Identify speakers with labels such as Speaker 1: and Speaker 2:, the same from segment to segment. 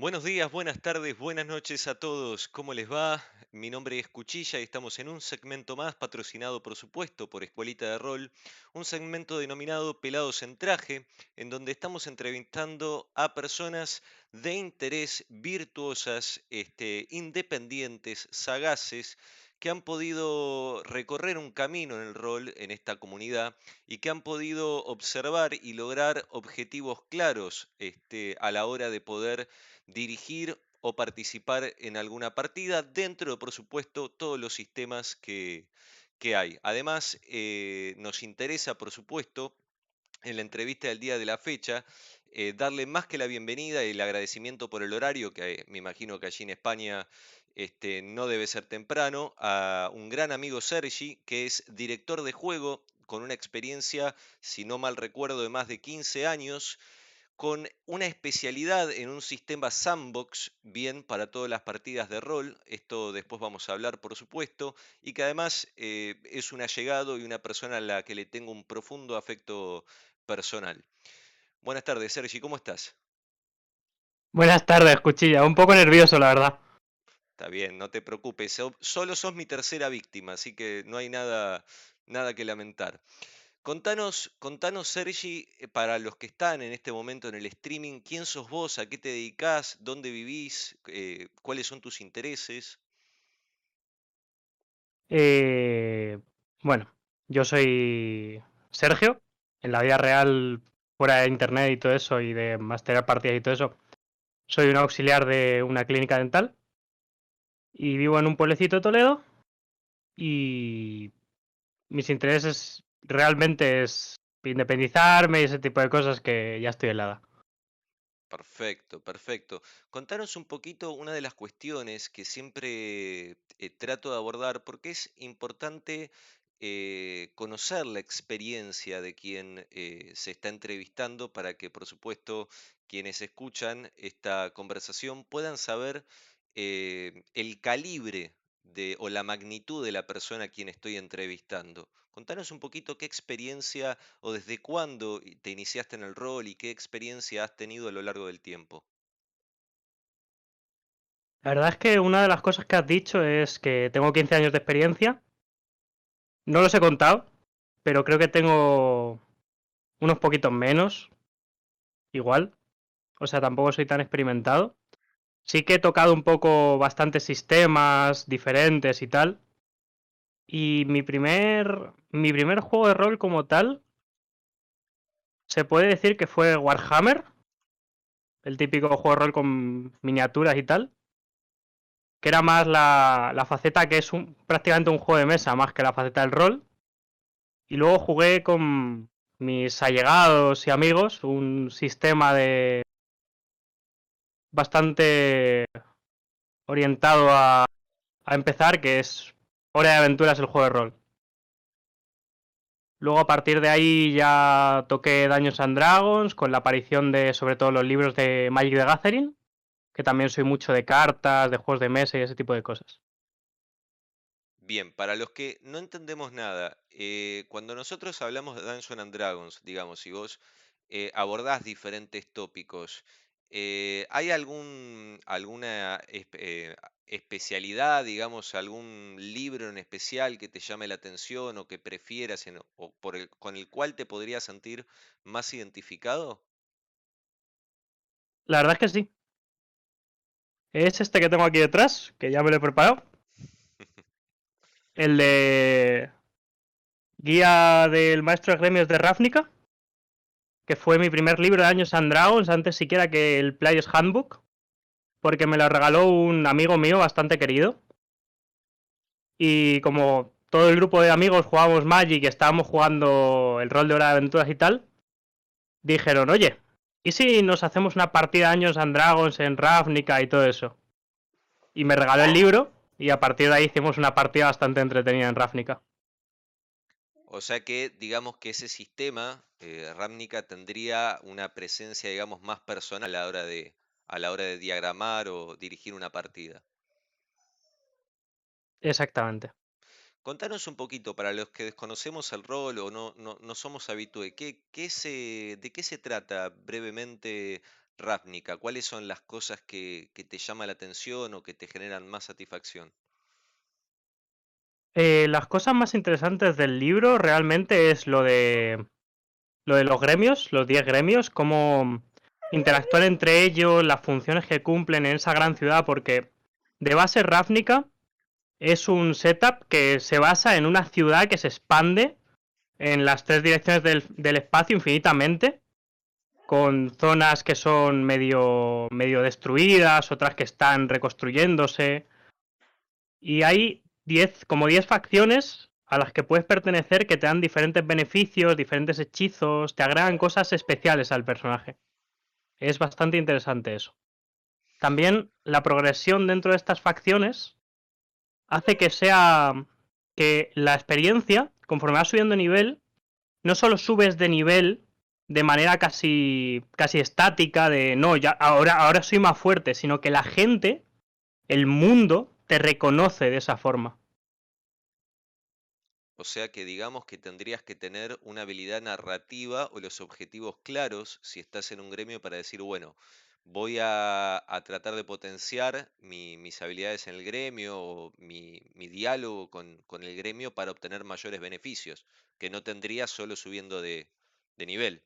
Speaker 1: Buenos días, buenas tardes, buenas noches a todos. ¿Cómo les va? Mi nombre es Cuchilla y estamos en un segmento más patrocinado, por supuesto, por Escuelita de Rol, un segmento denominado Pelados en Traje, en donde estamos entrevistando a personas de interés, virtuosas, este, independientes, sagaces, que han podido recorrer un camino en el rol en esta comunidad y que han podido observar y lograr objetivos claros este, a la hora de poder dirigir o participar en alguna partida dentro de, por supuesto, todos los sistemas que, que hay. Además, eh, nos interesa, por supuesto, en la entrevista del día de la fecha, eh, darle más que la bienvenida y el agradecimiento por el horario, que eh, me imagino que allí en España este, no debe ser temprano, a un gran amigo Sergi, que es director de juego con una experiencia, si no mal recuerdo, de más de 15 años con una especialidad en un sistema sandbox, bien para todas las partidas de rol, esto después vamos a hablar por supuesto, y que además eh, es un allegado y una persona a la que le tengo un profundo afecto personal. Buenas tardes, Sergi, ¿cómo estás?
Speaker 2: Buenas tardes, Cuchilla. Un poco nervioso, la verdad.
Speaker 1: Está bien, no te preocupes. Solo sos mi tercera víctima, así que no hay nada, nada que lamentar. Contanos, contanos, Sergi, eh, para los que están en este momento en el streaming, ¿quién sos vos? ¿A qué te dedicás? ¿Dónde vivís? Eh, ¿cuáles son tus intereses?
Speaker 2: Eh, bueno, yo soy Sergio. En la vida real, fuera de internet y todo eso, y de masterar partidas y todo eso, soy un auxiliar de una clínica dental. Y vivo en un pueblecito de Toledo. Y mis intereses realmente es independizarme y ese tipo de cosas que ya estoy helada.
Speaker 1: Perfecto, perfecto. Contanos un poquito una de las cuestiones que siempre eh, trato de abordar, porque es importante eh, conocer la experiencia de quien eh, se está entrevistando para que, por supuesto, quienes escuchan esta conversación puedan saber el calibre de, o la magnitud de la persona a quien estoy entrevistando. Contanos un poquito qué experiencia o desde cuándo te iniciaste en el rol y qué experiencia has tenido a lo largo del tiempo.
Speaker 2: La verdad es que una de las cosas que has dicho es que tengo 15 años de experiencia. No los he contado, pero creo que tengo unos poquitos menos. Igual. O sea, tampoco soy tan experimentado. Sí que he tocado un poco bastantes sistemas diferentes y tal. Y mi primer, mi primer juego de rol como tal, se puede decir que fue Warhammer, el típico juego de rol con miniaturas y tal, que era más la, la faceta que es un, prácticamente un juego de mesa, más que la faceta del rol. Y luego jugué con mis allegados y amigos un sistema de bastante orientado a, empezar, que es Hora de Aventuras, el juego de rol. Luego a partir de ahí ya toqué Daños and Dragons con la aparición de sobre todo los libros de Magic the Gathering, que también soy mucho de cartas, de juegos de mesa y ese tipo de cosas.
Speaker 1: Bien, para los que no entendemos nada, eh, cuando nosotros hablamos de Dungeons and Dragons, digamos, si vos eh, abordás diferentes tópicos, eh, ¿hay algún, alguna eh, especialidad, digamos, algún libro en especial que te llame la atención o que prefieras o por el, con el cual te podrías sentir más identificado?
Speaker 2: La verdad es que sí. Es este que tengo aquí detrás, que ya me lo he preparado. El de Guía del Maestro de Gremios de Ravnica que fue mi primer libro de Años and Dragons, antes siquiera que el Players Handbook, porque me lo regaló un amigo mío bastante querido. Y como todo el grupo de amigos jugábamos Magic y estábamos jugando el rol de hora de aventuras y tal, dijeron, oye, ¿y si nos hacemos una partida de Años and Dragons en Ravnica y todo eso? Y me regaló el libro y a partir de ahí hicimos una partida bastante entretenida en Ravnica.
Speaker 1: O sea que digamos que ese sistema, eh, tendría una presencia, digamos, más personal a la hora de, a la hora de diagramar o dirigir una partida.
Speaker 2: Exactamente.
Speaker 1: Contanos un poquito, para los que desconocemos el rol o no, no, no somos habitués, ¿qué, qué se, ¿de qué se trata brevemente Ravnica? ¿Cuáles son las cosas que, que te llama la atención o que te generan más satisfacción?
Speaker 2: Eh, las cosas más interesantes del libro realmente es lo de lo de los gremios, los 10 gremios, cómo interactuar entre ellos, las funciones que cumplen en esa gran ciudad, porque de base Ravnica es un setup que se basa en una ciudad que se expande en las tres direcciones del, del espacio infinitamente, con zonas que son medio, medio destruidas, otras que están reconstruyéndose. Y hay 10, como 10 facciones a las que puedes pertenecer que te dan diferentes beneficios, diferentes hechizos, te agregan cosas especiales al personaje. Es bastante interesante eso. También la progresión dentro de estas facciones hace que sea que la experiencia, conforme vas subiendo nivel, no solo subes de nivel de manera casi casi estática de no, ya ahora ahora soy más fuerte, sino que la gente, el mundo te reconoce de esa forma.
Speaker 1: O sea que digamos que tendrías que tener una habilidad narrativa o los objetivos claros si estás en un gremio para decir, bueno, voy a, a tratar de potenciar mi- mis habilidades en el gremio o mi, mi diálogo con, con el gremio para obtener mayores beneficios, que no tendría solo subiendo de, de nivel.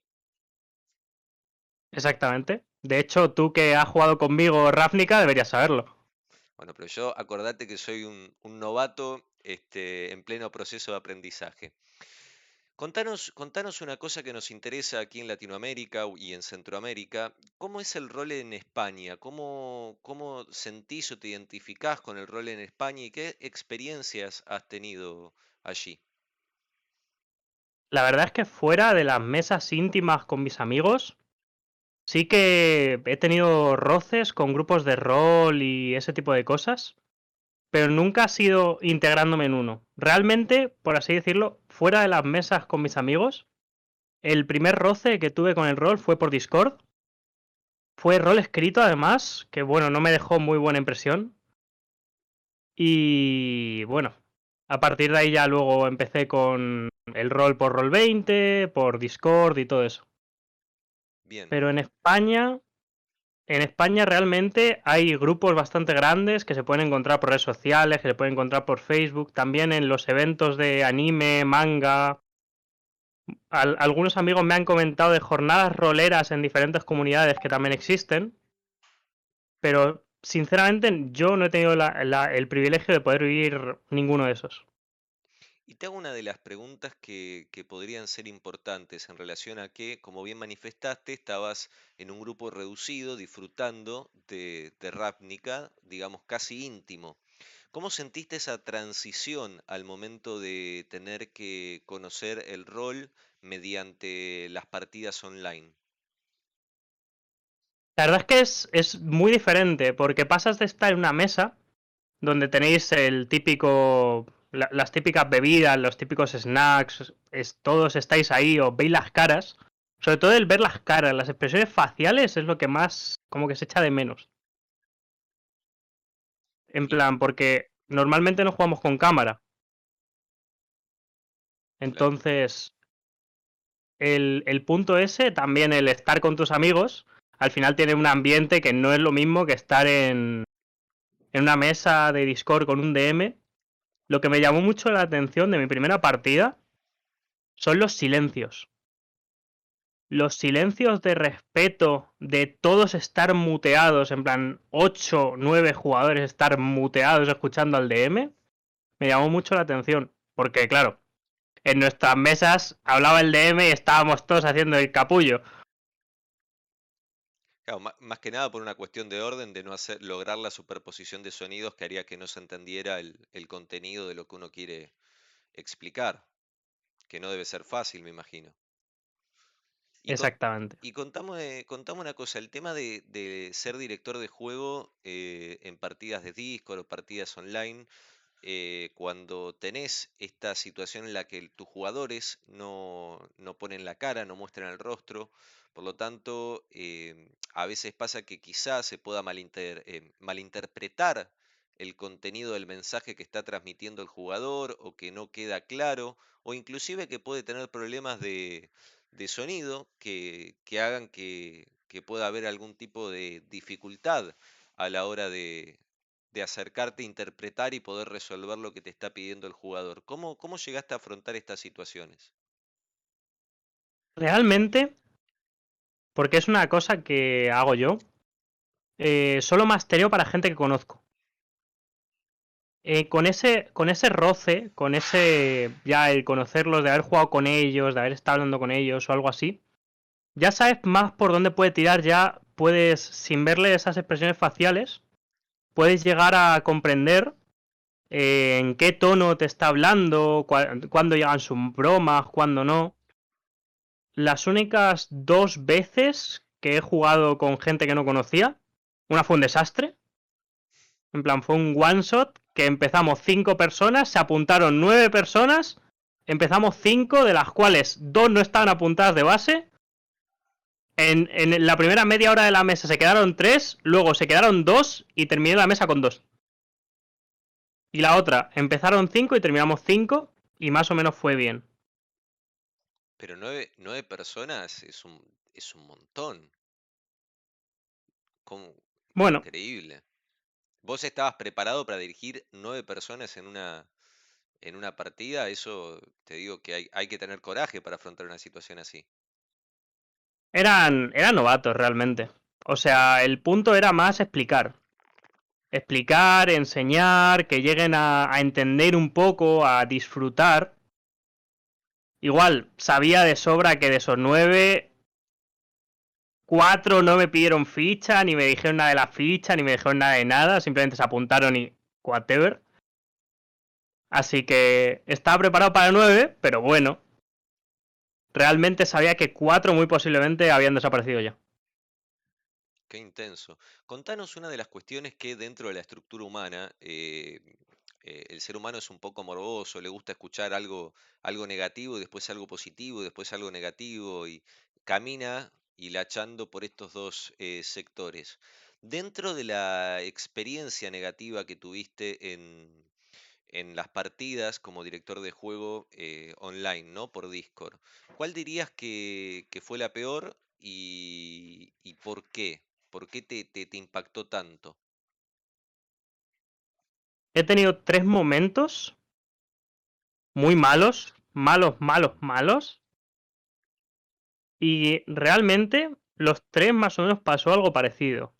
Speaker 2: Exactamente. De hecho, tú que has jugado conmigo Ravnica deberías saberlo.
Speaker 1: Bueno, pero yo acordate que soy un, novato este, en pleno proceso de aprendizaje. Contanos, contanos una cosa que nos interesa aquí en Latinoamérica y en Centroamérica. ¿Cómo es el rol en España? ¿Cómo, cómo sentís o te identificás con el rol en España y qué experiencias has tenido allí?
Speaker 2: La verdad es que fuera de las mesas íntimas con mis amigos, sí que he tenido roces con grupos de rol y ese tipo de cosas, pero nunca ha sido integrándome en uno. Realmente, por así decirlo, fuera de las mesas con mis amigos, el primer roce que tuve con el rol fue por Discord. Fue rol escrito además, que bueno, no me dejó muy buena impresión. Y bueno, a partir de ahí ya luego empecé con el rol por Roll 20, por Discord y todo eso. Pero en España, en España realmente hay grupos bastante grandes que se pueden encontrar por redes sociales, que se pueden encontrar por Facebook, también en los eventos de anime, manga. Al- algunos amigos me han comentado de jornadas roleras en diferentes comunidades que también existen, pero sinceramente yo no he tenido el privilegio de poder vivir ninguno de esos.
Speaker 1: Y te hago una de las preguntas que, que podrían ser importantes en relación a que, como bien manifestaste, estabas en un grupo reducido disfrutando de, de Ravnica, digamos casi íntimo. ¿Cómo sentiste esa transición al momento de tener que conocer el rol mediante las partidas online?
Speaker 2: La verdad es que es, es muy diferente, porque pasas de estar en una mesa donde tenéis el típico, la- las típicas bebidas, los típicos snacks, es, todos estáis ahí, os veis las caras. Sobre todo el ver las caras, las expresiones faciales es lo que más como que se echa de menos. En plan, porque normalmente no jugamos con cámara. Entonces, el, el punto ese, también el estar con tus amigos, al final tiene un ambiente que no es lo mismo que estar en, en una mesa de Discord con un DM. Lo que me llamó mucho la atención de mi primera partida son los silencios. Los silencios de respeto de todos estar muteados, en plan 8, 9 jugadores estar muteados escuchando al DM, me llamó mucho la atención. Porque claro, en nuestras mesas hablaba el DM y estábamos todos haciendo el capullo.
Speaker 1: Claro, más que nada por una cuestión de orden, de no hacer, lograr la superposición de sonidos que haría que no se entendiera el, el contenido de lo que uno quiere explicar, que no debe ser fácil, me imagino. Y, con-
Speaker 2: Exactamente.
Speaker 1: y contame, contame una cosa, el tema de, de ser director de juego eh, en partidas de Discord o partidas online, eh, cuando tenés esta situación en la que tus jugadores no, no ponen la cara, no muestran el rostro, por lo tanto, em, a veces pasa que quizás se pueda eh, malinterpretar el contenido del mensaje que está transmitiendo el jugador o que no queda claro, o inclusive que puede tener problemas de, sonido que, hagan que, pueda haber algún tipo de dificultad a la hora de, de acercarte, interpretar y poder resolver lo que te está pidiendo el jugador. ¿Cómo, cómo llegaste a afrontar estas situaciones?
Speaker 2: Realmente, porque es una cosa que hago yo, eh, solo mastereo para gente que conozco. Eh, con, ese, con ese roce, con ese ya el conocerlos, de haber jugado con ellos, de haber estado hablando con ellos o algo así, ya sabes más por dónde puede tirar, ya puedes, sin verle esas expresiones faciales, puedes llegar a comprender eh, en qué tono te está hablando, cuándo llegan sus bromas, cuándo no. Las únicas dos veces que he jugado con gente que no conocía, una fue un desastre. En plan, fue un one shot que empezamos cinco personas, se apuntaron nueve personas, empezamos cinco, de las cuales dos no estaban apuntadas de base. En, la primera media hora de la mesa se quedaron tres, luego se quedaron dos y terminé la mesa con dos. Y la otra, empezaron cinco y terminamos cinco y más o menos fue bien.
Speaker 1: Pero nueve, nueve personas es un, es un montón. ¿Cómo?
Speaker 2: Bueno.
Speaker 1: Increíble. ¿Vos estabas preparado para dirigir nueve personas en una, en una partida? Eso te digo que hay, hay que tener coraje para afrontar una situación así.
Speaker 2: Eran, eran novatos realmente. O sea, el punto era más explicar. Explicar, enseñar, que lleguen a, a entender un poco, a disfrutar. Igual, sabía de sobra que de esos nueve, cuatro no me pidieron ficha, ni me dijeron nada de la ficha, ni me dijeron nada de nada, simplemente se apuntaron y whatever. Así que estaba preparado para nueve, pero bueno. Realmente sabía que cuatro muy posiblemente habían desaparecido ya.
Speaker 1: Qué intenso. Contanos una de las cuestiones que dentro de la estructura humana, eh, eh, el ser humano es un poco morboso, le gusta escuchar algo, algo negativo, después algo positivo, después algo negativo, y camina hilachando por estos dos eh, sectores. Dentro de la experiencia negativa que tuviste en, las partidas como director de juego eh, online, ¿no? Por Discord, ¿cuál dirías que, fue la peor y, por qué? ¿Por qué te impactó tanto?
Speaker 2: He tenido tres momentos muy malos, malos, malos, malos, y realmente los tres más o menos pasó algo parecido.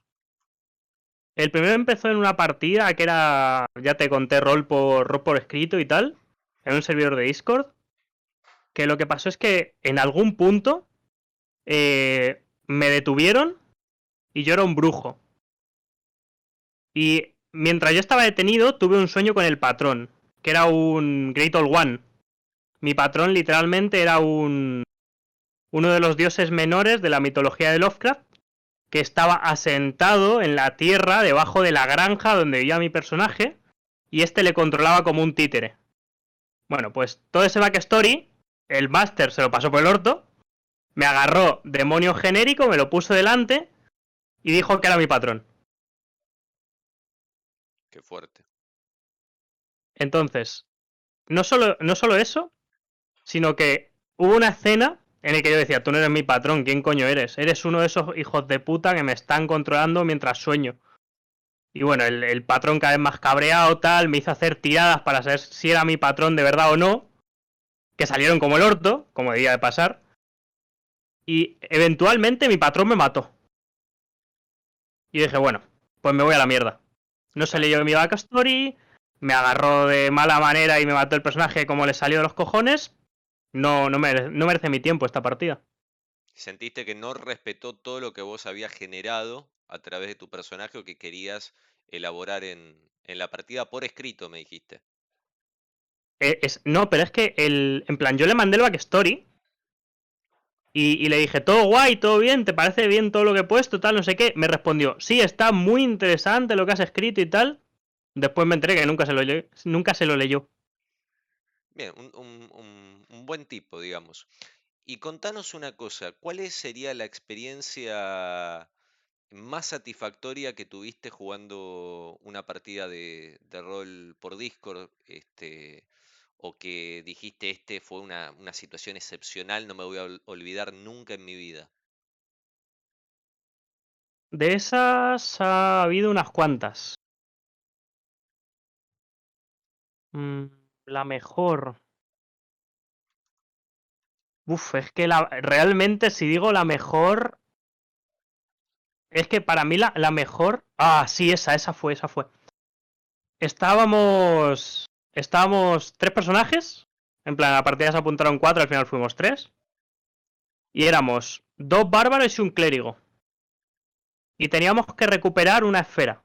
Speaker 2: El primero empezó en una partida que era, ya te conté, rol por, rol por escrito y tal, en un servidor de Discord. Que lo que pasó es que en algún punto eh, me detuvieron y yo era un brujo. Y mientras yo estaba detenido, tuve un sueño con el patrón, que era un Great Old One. Mi patrón literalmente era un, uno de los dioses menores de la mitología de Lovecraft, que estaba asentado en la tierra debajo de la granja donde vivía mi personaje, y este le controlaba como un títere. Bueno, pues todo ese backstory, el máster se lo pasó por el orto, me agarró demonio genérico, me lo puso delante y dijo que era mi patrón.
Speaker 1: Qué fuerte.
Speaker 2: Entonces, no solo, no solo eso, sino que hubo una escena en el que yo decía, tú no eres mi patrón, ¿quién coño eres? Eres uno de esos hijos de puta que me están controlando mientras sueño. Y bueno, el, el, patrón cada vez más cabreado, tal, me hizo hacer tiradas para saber si era mi patrón de verdad o no, que salieron como el orto, como debía de pasar. Y eventualmente mi patrón me mató. Y dije, bueno, pues me voy a la mierda. No se leyó mi backstory, me agarró de mala manera y me mató el personaje como le salió de los cojones, no, no, merece, no merece mi tiempo esta partida.
Speaker 1: ¿Sentiste que no respetó todo lo que vos habías generado a través de tu personaje o que querías elaborar en, en la partida por escrito, me dijiste?
Speaker 2: Eh, es, no, pero es que el, en plan, yo le mandé el backstory y, le dije, todo guay, todo bien, ¿te parece bien todo lo que he puesto, tal, no sé qué? Me respondió, sí, está muy interesante lo que has escrito y tal. Después me enteré que nunca se lo, nunca se lo leyó.
Speaker 1: Bien, un, un, un, un buen tipo, digamos. Y contanos una cosa, ¿cuál sería la experiencia más satisfactoria que tuviste jugando una partida de, de rol por Discord? Este, o que dijiste, este fue una, una situación excepcional, no me voy a olvidar nunca en mi vida.
Speaker 2: De esas ha habido unas cuantas. Mm, la mejor. Uf, es que la, realmente si digo la mejor... Es que para mí la, la mejor... Ah, sí, esa, esa fue, esa fue. Estábamos... Estábamos tres personajes. En plan, la partida se apuntaron cuatro, al final fuimos tres. Y éramos dos bárbaros y un clérigo. Y teníamos que recuperar una esfera.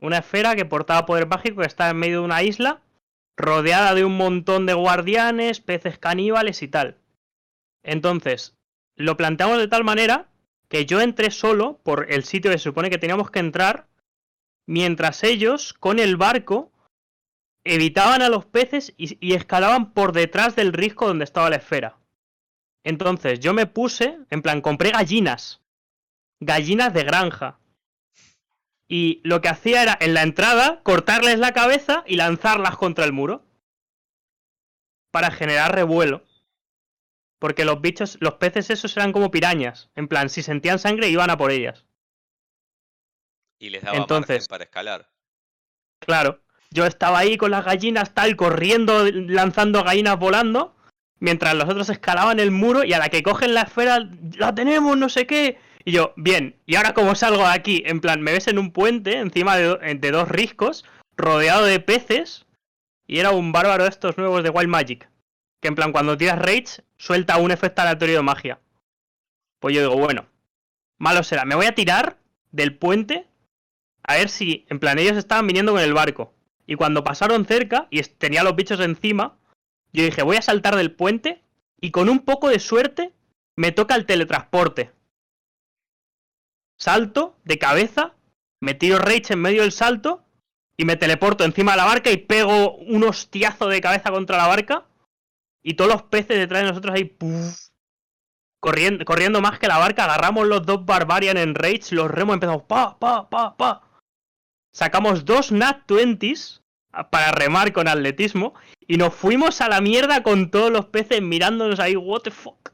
Speaker 2: Una esfera que portaba poder mágico que está en medio de una isla, rodeada de un montón de guardianes, peces caníbales y tal. Entonces, lo planteamos de tal manera que yo entré solo por el sitio que se supone que teníamos que entrar, mientras ellos, con el barco, evitaban a los peces y, y escalaban por detrás del risco donde estaba la esfera. Entonces yo me puse, en plan, compré gallinas. Gallinas de granja. Y lo que hacía era, en la entrada, cortarles la cabeza y lanzarlas contra el muro. Para generar revuelo. Porque los bichos, los peces esos eran como pirañas. En plan, si sentían sangre iban a por ellas.
Speaker 1: Y les daba Entonces, para escalar.
Speaker 2: Claro. Yo estaba ahí con las gallinas, tal, corriendo, lanzando gallinas volando. Mientras los otros escalaban el muro y a la que cogen la esfera, la tenemos, no sé qué. Y yo, bien, ¿y ahora cómo salgo de aquí? En plan, me ves en un puente, encima de, de dos riscos, rodeado de peces. Y era un bárbaro de estos nuevos de Wild Magic. Que en plan, cuando tiras Rage, suelta un efecto aleatorio de magia. Pues yo digo, bueno, malo será. Me voy a tirar del puente a ver si, en plan, ellos estaban viniendo con el barco. Y cuando pasaron cerca y tenía los bichos encima, yo dije, voy a saltar del puente y con un poco de suerte me toca el teletransporte. Salto de cabeza, me tiro Rage en medio del salto y me teleporto encima de la barca y pego un hostiazo de cabeza contra la barca y todos los peces detrás de nosotros ahí corriendo, corriendo más que la barca, agarramos los dos Barbarian en Rage, los remos empezamos pa, pa, pa, pa. Sacamos dos Nat 20s para remar con atletismo y nos fuimos a la mierda con todos los peces mirándonos ahí, what the fuck.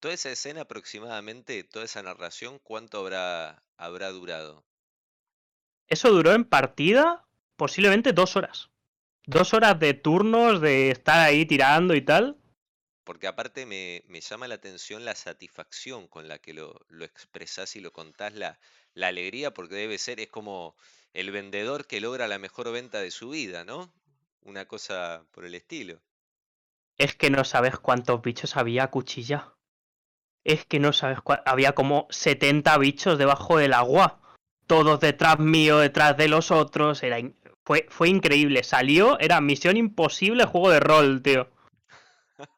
Speaker 1: Toda esa escena aproximadamente, toda esa narración, ¿cuánto habrá, habrá durado?
Speaker 2: Eso duró en partida posiblemente dos horas. Dos horas de turnos, de estar ahí tirando y tal.
Speaker 1: Porque aparte me, me llama la atención la satisfacción con la que lo, lo expresás y lo contás, la, la alegría, porque debe ser, es como el vendedor que logra la mejor venta de su vida, ¿no? Una cosa por el estilo.
Speaker 2: Es que no sabes cuántos bichos había cuchilla. Es que no sabes había como 70 bichos debajo del agua. Todos detrás mío, detrás de los otros. Era fue, fue increíble. Salió, era misión imposible juego de rol, tío.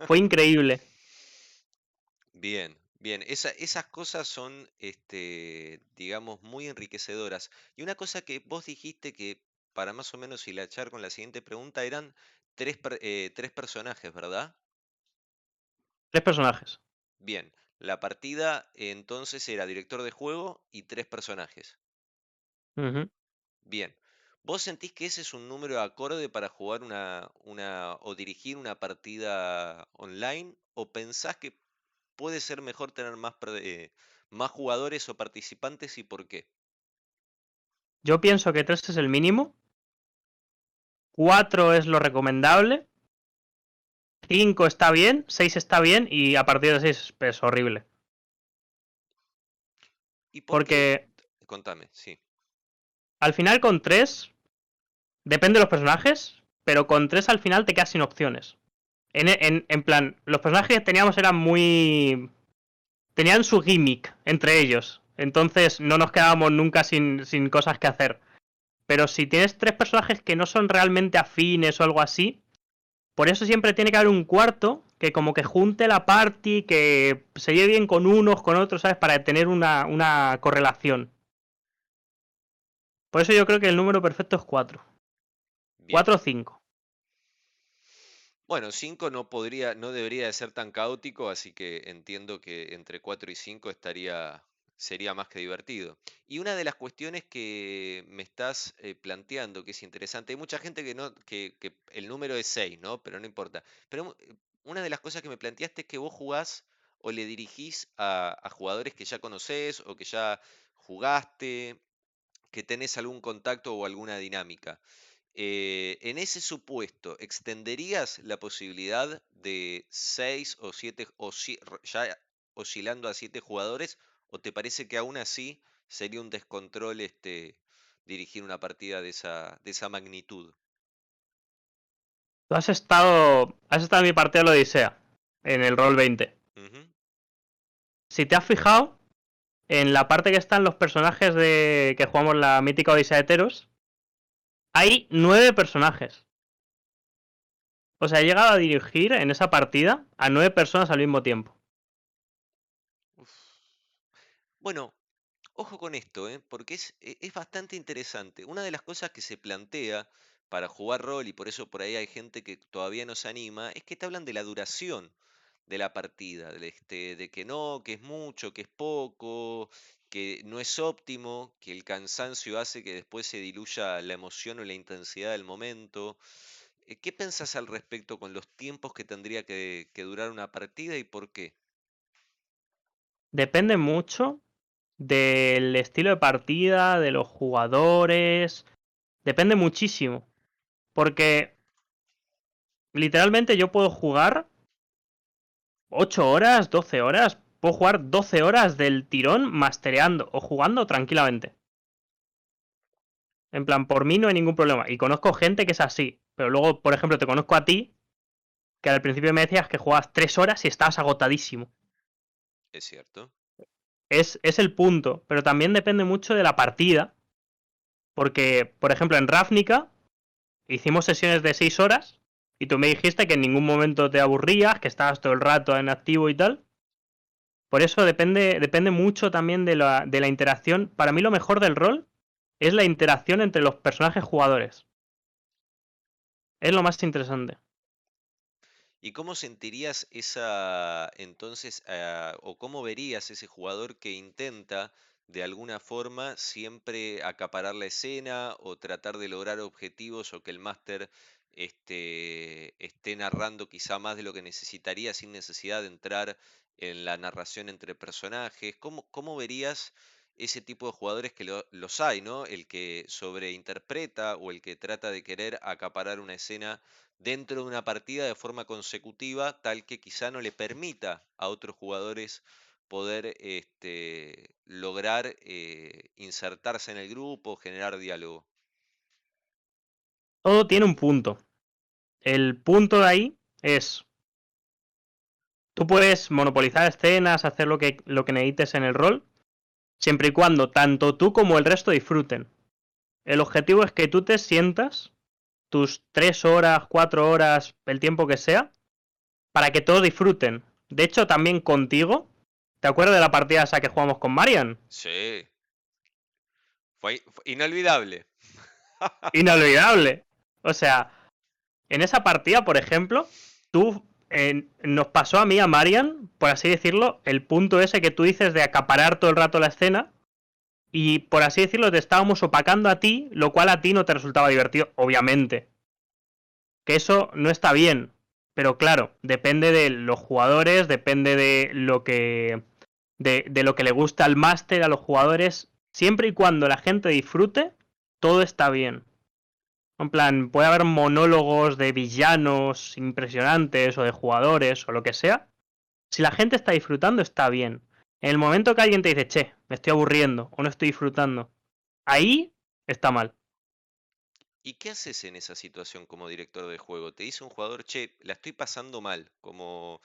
Speaker 2: Fue increíble.
Speaker 1: Bien, Bien, esas cosas son, este, digamos, muy enriquecedoras. Y una cosa que vos dijiste que, para más o menos hilachar con la siguiente pregunta, eran tres, eh, tres personajes, ¿verdad?
Speaker 2: Tres personajes.
Speaker 1: Bien, la partida entonces era director de juego y tres personajes. Bien, ¿vos sentís que ese es un número acorde para jugar una, una o dirigir una partida online? ¿O pensás que puede ser mejor tener más, eh, más jugadores o participantes y por qué?
Speaker 2: Yo pienso que 3 es el mínimo. 4 es lo recomendable. 5 está bien, 6 está bien y a partir de 6 es horrible.
Speaker 1: ¿Y Porque... Contame, sí.
Speaker 2: Al final con 3, depende de los personajes, pero con 3 al final te quedas sin opciones. En, en, plan, los personajes que teníamos eran muy. Tenían su gimmick entre ellos. Entonces no nos quedábamos nunca sin, sin cosas que hacer. Pero si tienes tres personajes que no son realmente afines o algo así, por eso siempre tiene que haber un cuarto que como que junte la party, que se lleve bien con unos, con otros, ¿sabes? Para tener una, una correlación. Por eso yo creo que el número perfecto es 4. 4 o 5.
Speaker 1: Bueno, 5 no podría, no debería de ser tan caótico, así que entiendo que entre 4 y 5 estaría, sería más que divertido. Y una de las cuestiones que me estás eh, planteando, que es interesante, hay mucha gente que no, que, que el número es 6, ¿no? Pero no importa. Pero eh, una de las cosas que me planteaste es que vos jugás o le dirigís a, a jugadores que ya conoces o que ya jugaste, que tenés algún contacto o alguna dinámica. Eh, en ese supuesto, ¿extenderías la posibilidad de 6 o 7, o ya oscilando a 7 jugadores? ¿O te parece que aún así sería un descontrol este, dirigir una partida de esa, de esa magnitud?
Speaker 2: Tú has estado, has estado en mi partida de la Odisea, en el rol 20. Si te has fijado, en la parte que están los personajes de que jugamos la mítica Odisea de Teros, hay nueve personajes. O sea, he llegado a dirigir en esa partida a nueve personas al mismo tiempo.
Speaker 1: Bueno, ojo con esto, ¿eh? porque es, e, es bastante interesante. Una de las cosas que se plantea para jugar rol, y por eso por ahí hay gente que todavía no se anima, es que te hablan de la duración de la partida, de, este, de que no, que es mucho, que es poco, que no es óptimo, que el cansancio hace que después se diluya la emoción o la intensidad del momento. Eh, ¿Qué pensás al respecto con los tiempos que tendría que, durar una partida y por qué?
Speaker 2: Depende mucho del estilo de partida, de los jugadores. Depende muchísimo. Porque literalmente yo puedo jugar 8 horas, 12 horas. Puedo jugar 12 horas del tirón mastereando o jugando tranquilamente. En plan, por mí no hay ningún problema. Y conozco gente que es así. Pero luego, por ejemplo, te conozco a ti, que al principio me decías que jugabas 3 horas y estabas agotadísimo.
Speaker 1: Es cierto.
Speaker 2: Es, es el punto. Pero también depende mucho de la partida. Porque, por ejemplo, en Ravnica hicimos sesiones de 6 horas y tú me dijiste que en ningún momento te aburrías, que estabas todo el rato en activo y tal. Por eso depende, depende mucho también de la, de la interacción. Para mí lo mejor del rol es la interacción entre los personajes jugadores. Es lo más interesante.
Speaker 1: ¿Y cómo sentirías esa, entonces, ah, o cómo verías ese jugador que intenta de alguna forma siempre acaparar la escena o tratar de lograr objetivos o que el máster este, esté narrando quizá más de lo que necesitaría sin necesidad de entrar en la narración entre personajes. ¿Cómo, verías ese tipo de jugadores que los hay, ¿no? El que sobreinterpreta o el que trata de querer acaparar una escena dentro de una partida de forma consecutiva, tal que quizá no le permita a otros jugadores poder este, lograr eh, insertarse en el grupo, generar diálogo.
Speaker 2: Todo tiene un punto. El punto de ahí es. Tú puedes monopolizar escenas, hacer lo que, lo que necesites en el rol, siempre y cuando tanto tú como el resto disfruten. El objetivo es que tú te sientas tus tres horas, cuatro horas, el tiempo que sea, para que todos disfruten. De hecho, también contigo, ¿Te acuerdas de la partida esa que jugamos con Marian?
Speaker 1: Sí. Fue, inolvidable.
Speaker 2: inolvidable. O sea, en esa partida, por ejemplo, tú nos pasó a mí, a Marian, por así decirlo, el punto ese que tú dices de acaparar todo el rato la escena. Y por así decirlo, te estábamos opacando a ti, lo cual a ti no te resultaba divertido, obviamente. Que eso no está bien. Pero claro, depende de los jugadores, depende de lo que de, lo que le gusta al máster, a los jugadores, siempre y cuando la gente disfrute, todo está bien. En plan, puede haber monólogos de villanos impresionantes o de jugadores o lo que sea. Si la gente está disfrutando, está bien. En el momento que alguien te dice, che, me estoy aburriendo o no estoy disfrutando, ahí está mal.
Speaker 1: ¿Y qué haces en esa situación como director de juego? Te dice un jugador, che, la estoy pasando mal, como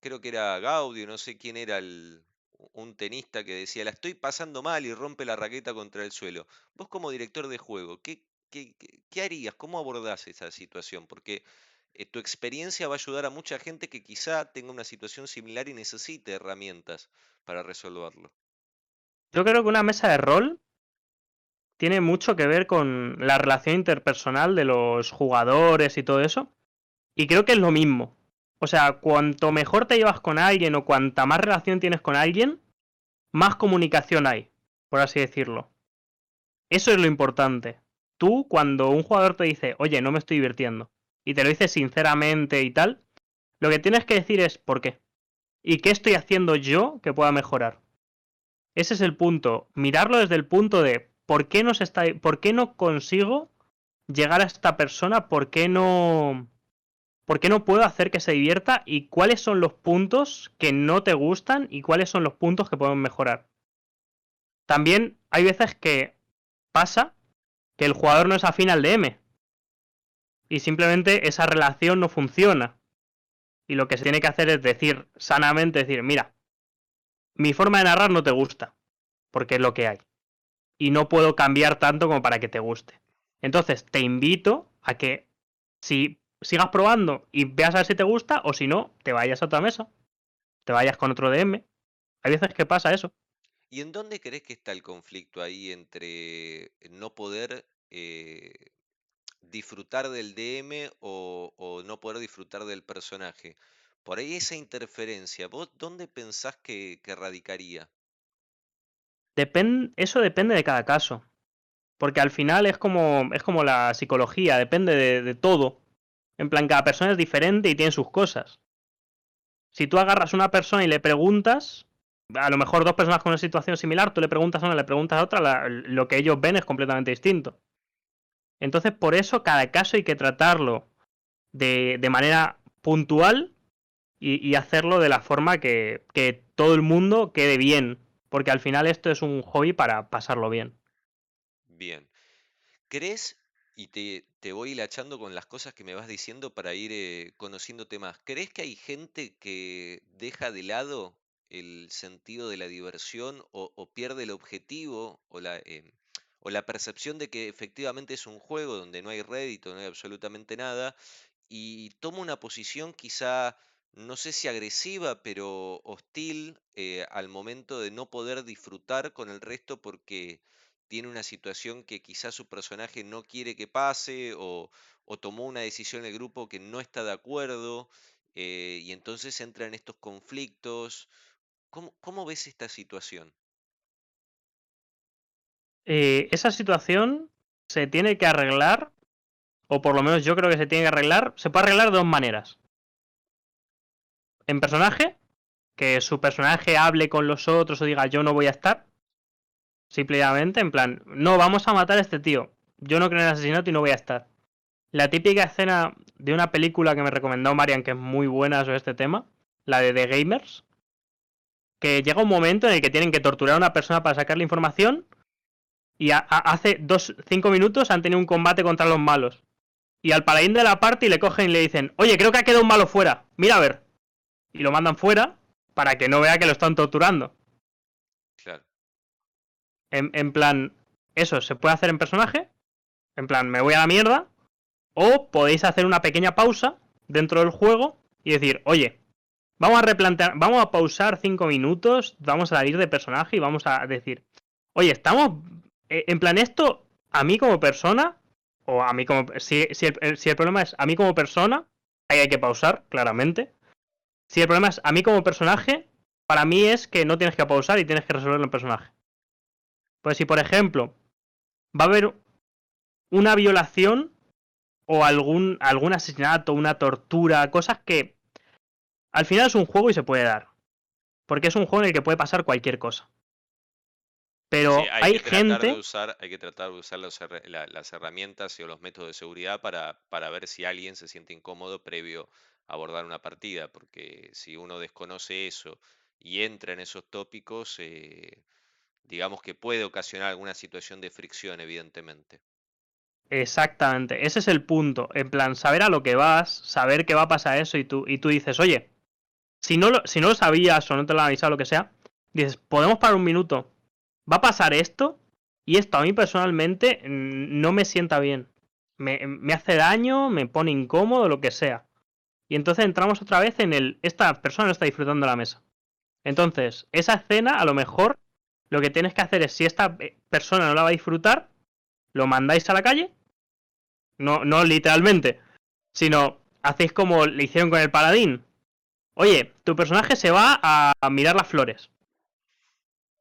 Speaker 1: creo que era Gaudio, no sé quién era el, un tenista que decía, la estoy pasando mal y rompe la raqueta contra el suelo. Vos como director de juego, ¿qué, qué, qué harías? ¿Cómo abordás esa situación? Porque eh, tu experiencia va a ayudar a mucha gente que quizá tenga una situación similar y necesite herramientas para resolverlo.
Speaker 2: Yo creo que una mesa de rol tiene mucho que ver con la relación interpersonal de los jugadores y todo eso. Y creo que es lo mismo. O sea, cuanto mejor te llevas con alguien o cuanta más relación tienes con alguien, más comunicación hay, por así decirlo. Eso es lo importante. Tú, cuando un jugador te dice, oye, no me estoy divirtiendo, y te lo dice sinceramente y tal, lo que tienes que decir es, ¿por qué? ¿Y qué estoy haciendo yo que pueda mejorar? Ese es el punto. Mirarlo desde el punto de ¿por qué no, se está, por qué no consigo llegar a esta persona? ¿Por qué no... ¿Por qué no puedo hacer que se divierta? ¿Y cuáles son los puntos que no te gustan? ¿Y cuáles son los puntos que podemos mejorar? También hay veces que pasa que el jugador no es afín al DM. Y simplemente esa relación no funciona. Y lo que se tiene que hacer es decir sanamente, decir, mira, mi forma de narrar no te gusta, porque es lo que hay. Y no puedo cambiar tanto como para que te guste. Entonces, te invito a que si sigas probando y veas a ver si te gusta, o si no, te vayas a otra mesa. Te vayas con otro DM. Hay veces que pasa eso.
Speaker 1: ¿Y en dónde crees que está el conflicto ahí entre no poder eh, disfrutar del DM o, no poder disfrutar del personaje? Por ahí esa interferencia, ¿vos dónde pensás que, radicaría?
Speaker 2: Depende, eso depende de cada caso. Porque al final es como, es como la psicología, depende de, de todo. En plan, cada persona es diferente y tiene sus cosas. Si tú agarras a una persona y le preguntas, a lo mejor dos personas con una situación similar, tú le preguntas a una, le preguntas a otra, lo que ellos ven es completamente distinto. Entonces, por eso cada caso hay que tratarlo de, de manera puntual y, y hacerlo de la forma que, que todo el mundo quede bien. Porque al final esto es un hobby para pasarlo bien.
Speaker 1: Bien. ¿Crees, y te, te voy hilachando con las cosas que me vas diciendo para ir eh, conociéndote más, ¿crees que hay gente que deja de lado el sentido de la diversión o, pierde el objetivo o la, eh, o la percepción de que efectivamente es un juego donde no hay rédito, no hay absolutamente nada, y toma una posición quizá, no sé si agresiva, pero hostil eh, al momento de no poder disfrutar con el resto porque tiene una situación que quizás su personaje no quiere que pase o, o tomó una decisión el grupo que no está de acuerdo eh, y entonces entra en estos conflictos. ¿Cómo, ves esta situación?
Speaker 2: Eh, esa situación se tiene que arreglar, o por lo menos yo creo que se tiene que arreglar, se puede arreglar de dos maneras. En personaje, que su personaje hable con los otros o diga yo no voy a estar. Simplemente, en plan, no, vamos a matar a este tío. Yo no creo en el asesinato y no voy a estar. La típica escena de una película que me recomendó Marian, que es muy buena sobre este tema, la de The Gamers, que llega un momento en el que tienen que torturar a una persona para sacarle información y a- a- hace dos, cinco minutos han tenido un combate contra los malos. Y al paladín de la party le cogen y le dicen, oye, creo que ha quedado un malo fuera, mira a ver. Y lo mandan fuera para que no vea que lo están torturando.
Speaker 1: Claro.
Speaker 2: En, en plan, eso se puede hacer en personaje. En plan, me voy a la mierda. O podéis hacer una pequeña pausa dentro del juego y decir, oye, vamos a replantear, vamos a pausar cinco minutos, vamos a salir de personaje y vamos a decir, oye, estamos, eh, en plan, esto, a mí como persona, o a mí como, si, si, el, problema es a mí como persona, ahí hay que pausar, claramente. Si el problema es a mí como personaje, para mí es que no tienes que pausar y tienes que resolverlo en personaje. Pues si, por ejemplo, va a haber una violación o algún, algún asesinato, una tortura, cosas que al final es un juego y se puede dar. Porque es un juego en el que puede pasar cualquier cosa. Pero
Speaker 1: Sí, hay,
Speaker 2: hay,
Speaker 1: que tratar
Speaker 2: gente...
Speaker 1: de usar, hay que tratar de usar los herra- la- las herramientas y o los métodos de seguridad para, para ver si alguien se siente incómodo previo a abordar una partida, porque si uno desconoce eso y entra en esos tópicos, eh, digamos que puede ocasionar alguna situación de fricción, evidentemente.
Speaker 2: Exactamente, ese es el punto. En plan, saber a lo que vas, saber que va a pasar eso y tú, y tú dices, oye, si no, lo, si no lo sabías o no te lo han avisado, lo que sea, dices, podemos parar un minuto. Va a pasar esto y esto a mí personalmente no me sienta bien. Me, me hace daño, me pone incómodo, lo que sea. Y entonces entramos otra vez en el, esta persona no está disfrutando la mesa. Entonces, esa escena a lo mejor lo que tienes que hacer es, si esta eh, persona no la va a disfrutar, lo mandáis a la calle no, no literalmente, sino hacéis como le hicieron con el paladín. Oye, tu personaje se va a, mirar las flores.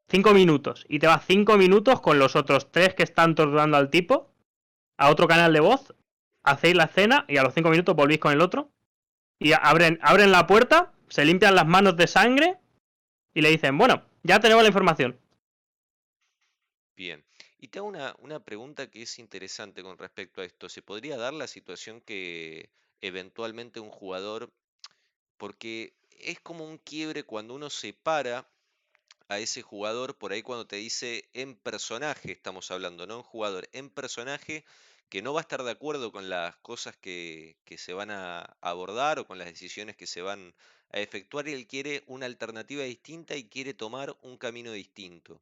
Speaker 2: Cinco minutos. Y te vas cinco minutos con los otros tres que están torturando al tipo a otro canal de voz. Hacéis la escena y a los cinco minutos volvéis con el otro. Y abren, abren la puerta, se limpian las manos de sangre y le dicen, bueno, ya tenemos la información.
Speaker 1: Bien. Y te hago una, una pregunta que es interesante con respecto a esto. ¿Se podría dar la situación que eventualmente un jugador, porque es como un quiebre cuando uno separa a ese jugador, por ahí cuando te dice en personaje, estamos hablando, no en jugador, en personaje, que no va a estar de acuerdo con las cosas que, que se van a abordar o con las decisiones que se van a efectuar y él quiere una alternativa distinta y quiere tomar un camino distinto.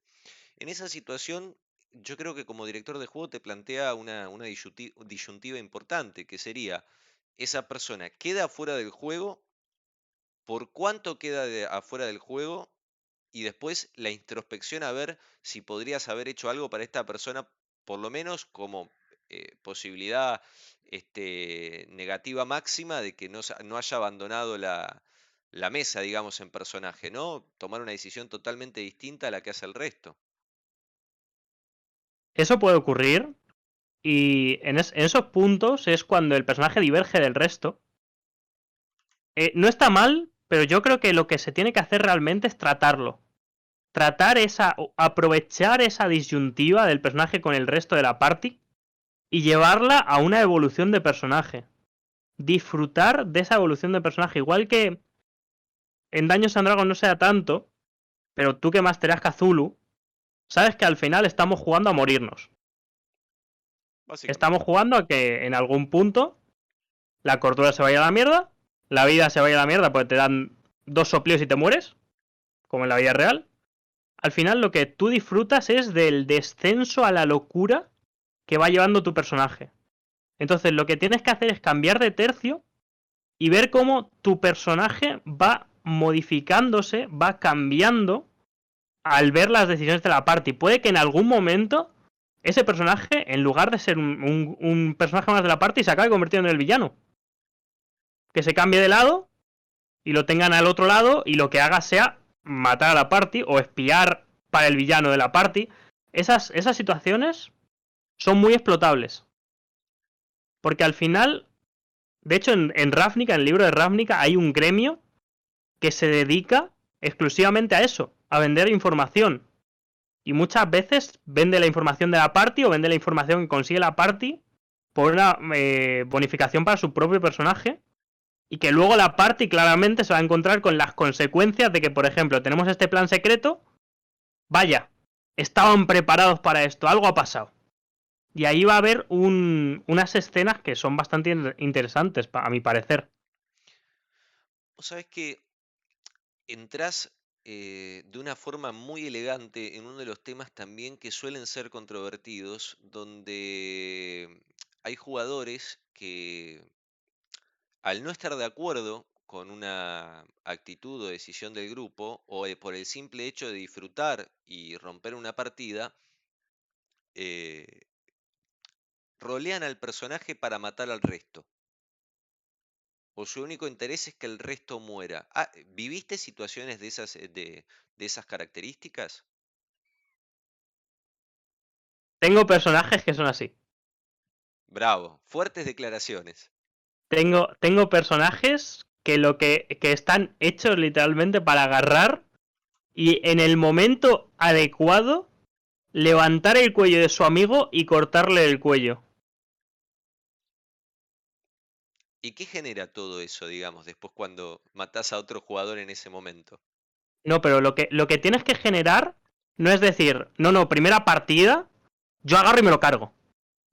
Speaker 1: En esa situación, yo creo que como director de juego te plantea una, una disyunti- disyuntiva importante, que sería, esa persona queda fuera del juego, por cuánto queda afuera del juego y después la introspección a ver si podrías haber hecho algo para esta persona, por lo menos como eh, posibilidad este, negativa máxima de que no, no haya abandonado la, la mesa, digamos, en personaje, ¿no? Tomar una decisión totalmente distinta a la que hace el resto.
Speaker 2: Eso puede ocurrir y en esos puntos es cuando el personaje diverge del resto. Eh, no está mal, pero yo creo que lo que se tiene que hacer realmente es tratarlo. Tratar esa. aprovechar esa disyuntiva del personaje con el resto de la party y llevarla a una evolución de personaje. Disfrutar de esa evolución de personaje. Igual que en Daños and Dragons no sea tanto, pero tú que masteras Cthulhu, sabes que al final estamos jugando a morirnos. Estamos jugando a que en algún punto la cordura se vaya a la mierda, la vida se vaya a la mierda porque te dan dos soplios y te mueres, como en la vida real. Al final lo que tú disfrutas es del descenso a la locura que va llevando tu personaje. Entonces lo que tienes que hacer es cambiar de tercio y ver cómo tu personaje va modificándose, va cambiando al ver las decisiones de la party. Puede que en algún momento ese personaje, en lugar de ser un, un- un personaje más de la party, se acabe convirtiendo en el villano. Que se cambie de lado y lo tengan al otro lado y lo que haga sea matar a la party o espiar para el villano de la party. Esas, esas situaciones son muy explotables. Porque al final, de hecho en, en Ravnica, en el libro de Ravnica, hay un gremio que se dedica exclusivamente a eso, a vender información. Y muchas veces vende la información de la party o vende la información que consigue la party por una eh, bonificación para su propio personaje. Y que luego la party claramente se va a encontrar con las consecuencias de que, por ejemplo, tenemos este plan secreto. Vaya, estaban preparados para esto, algo ha pasado. Y ahí va a haber un- unas escenas que son bastante in- interesantes, a mi parecer.
Speaker 1: Vos sabés que entrás eh, de una forma muy elegante en uno de los temas también que suelen ser controvertidos, donde hay jugadores que al no estar de acuerdo con una actitud o decisión del grupo, o eh, por el simple hecho de disfrutar y romper una partida, eh, rolean al personaje para matar al resto. O su único interés es que el resto muera. Ah, ¿viviste situaciones de esas, eh, de, de esas características?
Speaker 2: Tengo personajes que son así.
Speaker 1: Bravo, fuertes declaraciones.
Speaker 2: Tengo, tengo personajes que lo que, que están hechos literalmente para agarrar y en el momento adecuado levantar el cuello de su amigo y cortarle el cuello.
Speaker 1: ¿Y qué genera todo eso, digamos, después cuando matás a otro jugador en ese momento?
Speaker 2: No, pero lo que, lo que tienes que generar no es decir, no, no, primera partida, yo agarro y me lo cargo.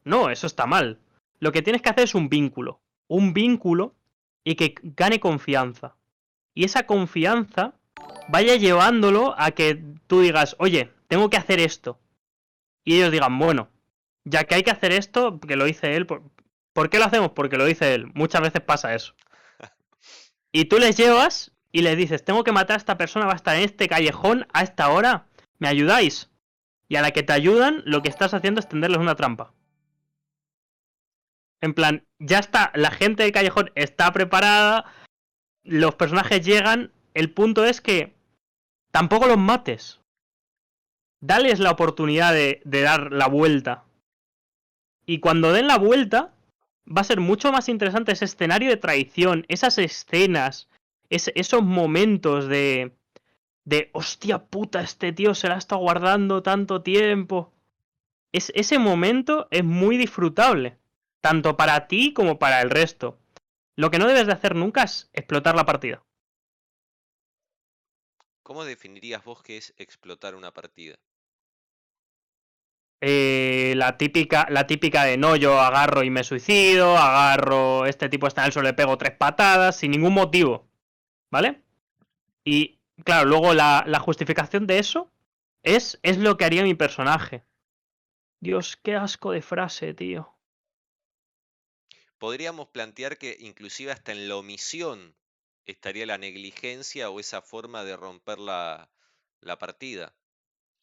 Speaker 2: No, eso está mal. Lo que tienes que hacer es un vínculo. Un vínculo y que gane confianza. Y esa confianza vaya llevándolo a que tú digas, oye, tengo que hacer esto. Y ellos digan, bueno, ya que hay que hacer esto, que lo hice él, ¿por, ¿por qué lo hacemos? Porque lo dice él. Muchas veces pasa eso. Y tú les llevas y les dices, tengo que matar a esta persona, va a estar en este callejón a esta hora. ¿Me ayudáis? Y a la que te ayudan, lo que estás haciendo es tenderles una trampa. En plan, ya está, la gente del callejón está preparada, los personajes llegan, el punto es que tampoco los mates. Dales la oportunidad de, dar la vuelta. Y cuando den la vuelta, va a ser mucho más interesante ese escenario de traición, esas escenas, es- esos momentos de, de, hostia puta, este tío se la estado guardando tanto tiempo. es, ese momento es muy disfrutable, tanto para ti como para el resto. Lo que no debes de hacer nunca es explotar la partida.
Speaker 1: ¿Cómo definirías vos qué es explotar una partida?
Speaker 2: Eh, la, típica, la típica de no, yo agarro y me suicido, agarro, este tipo está en el suelo, le pego tres patadas, sin ningún motivo. ¿Vale? Y claro, luego la, la justificación de eso es, es lo que haría mi personaje. Dios, qué asco de frase, tío.
Speaker 1: Podríamos plantear que inclusive hasta en la omisión estaría la negligencia o esa forma de romper la, partida.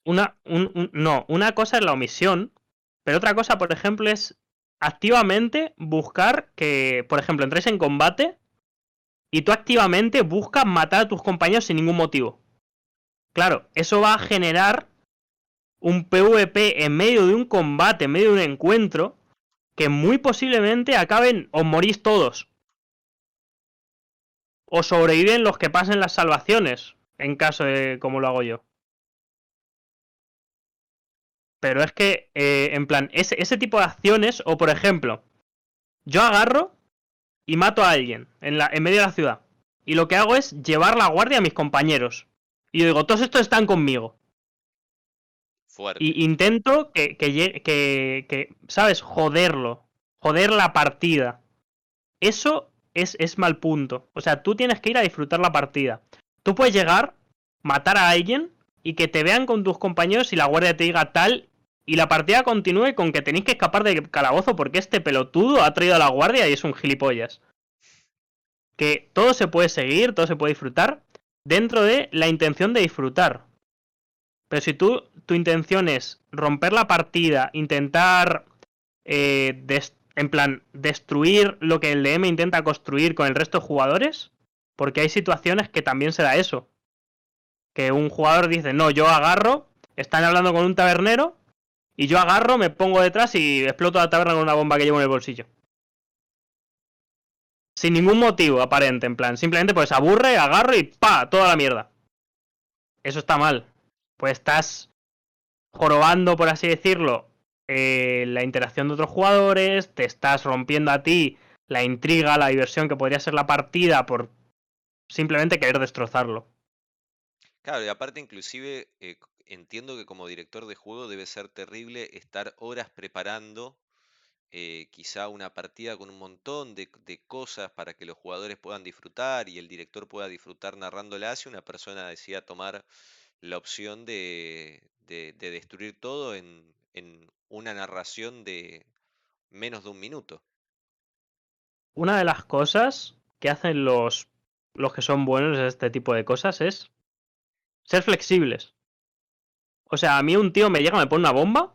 Speaker 2: Una, no, una cosa es la omisión, pero otra cosa, por ejemplo, es activamente buscar que, por ejemplo, entres en combate y tú activamente buscas matar a tus compañeros sin ningún motivo. Claro, eso va a generar un PvP en medio de un combate, en medio de un encuentro, que muy posiblemente acaben, os morís todos. O sobreviven los que pasen las salvaciones, en caso de como lo hago yo. Pero es que, eh, en plan, ese, tipo de acciones, o por ejemplo, yo agarro y mato a alguien en, en medio de la ciudad. Y lo que hago es llevar la guardia a mis compañeros. Y yo digo, todos estos están conmigo. Y intento que, que, que, ¿sabes? Joderlo. Joder la partida. Eso es, es mal punto. O sea, tú tienes que ir a disfrutar la partida. Tú puedes llegar, matar a alguien y que te vean con tus compañeros y la guardia te diga tal y la partida continúe con que tenéis que escapar del calabozo porque este pelotudo ha traído a la guardia y es un gilipollas. Que todo se puede seguir, todo se puede disfrutar dentro de la intención de disfrutar. Pero si tú, tu intención es romper la partida, intentar, eh, en plan, destruir lo que el DM intenta construir con el resto de jugadores, porque hay situaciones que también se da eso. Que un jugador dice, no, yo agarro, están hablando con un tabernero, y yo agarro, me pongo detrás y exploto la taberna con una bomba que llevo en el bolsillo. Sin ningún motivo aparente, en plan. Simplemente pues aburre, agarro y ¡pa! Toda la mierda. Eso está mal pues estás jorobando, por así decirlo, eh, la interacción de otros jugadores, te estás rompiendo a ti la intriga, la diversión que podría ser la partida por simplemente querer destrozarlo.
Speaker 1: Claro, y aparte inclusive eh, entiendo que como director de juego debe ser terrible estar horas preparando eh, quizá una partida con un montón de, de, cosas para que los jugadores puedan disfrutar y el director pueda disfrutar narrándola si una persona decida tomar la opción de, de, destruir todo en, en una narración de menos de un minuto.
Speaker 2: Una de las cosas que hacen los, los que son buenos en este tipo de cosas es ser flexibles. O sea, a mí un tío me llega, me pone una bomba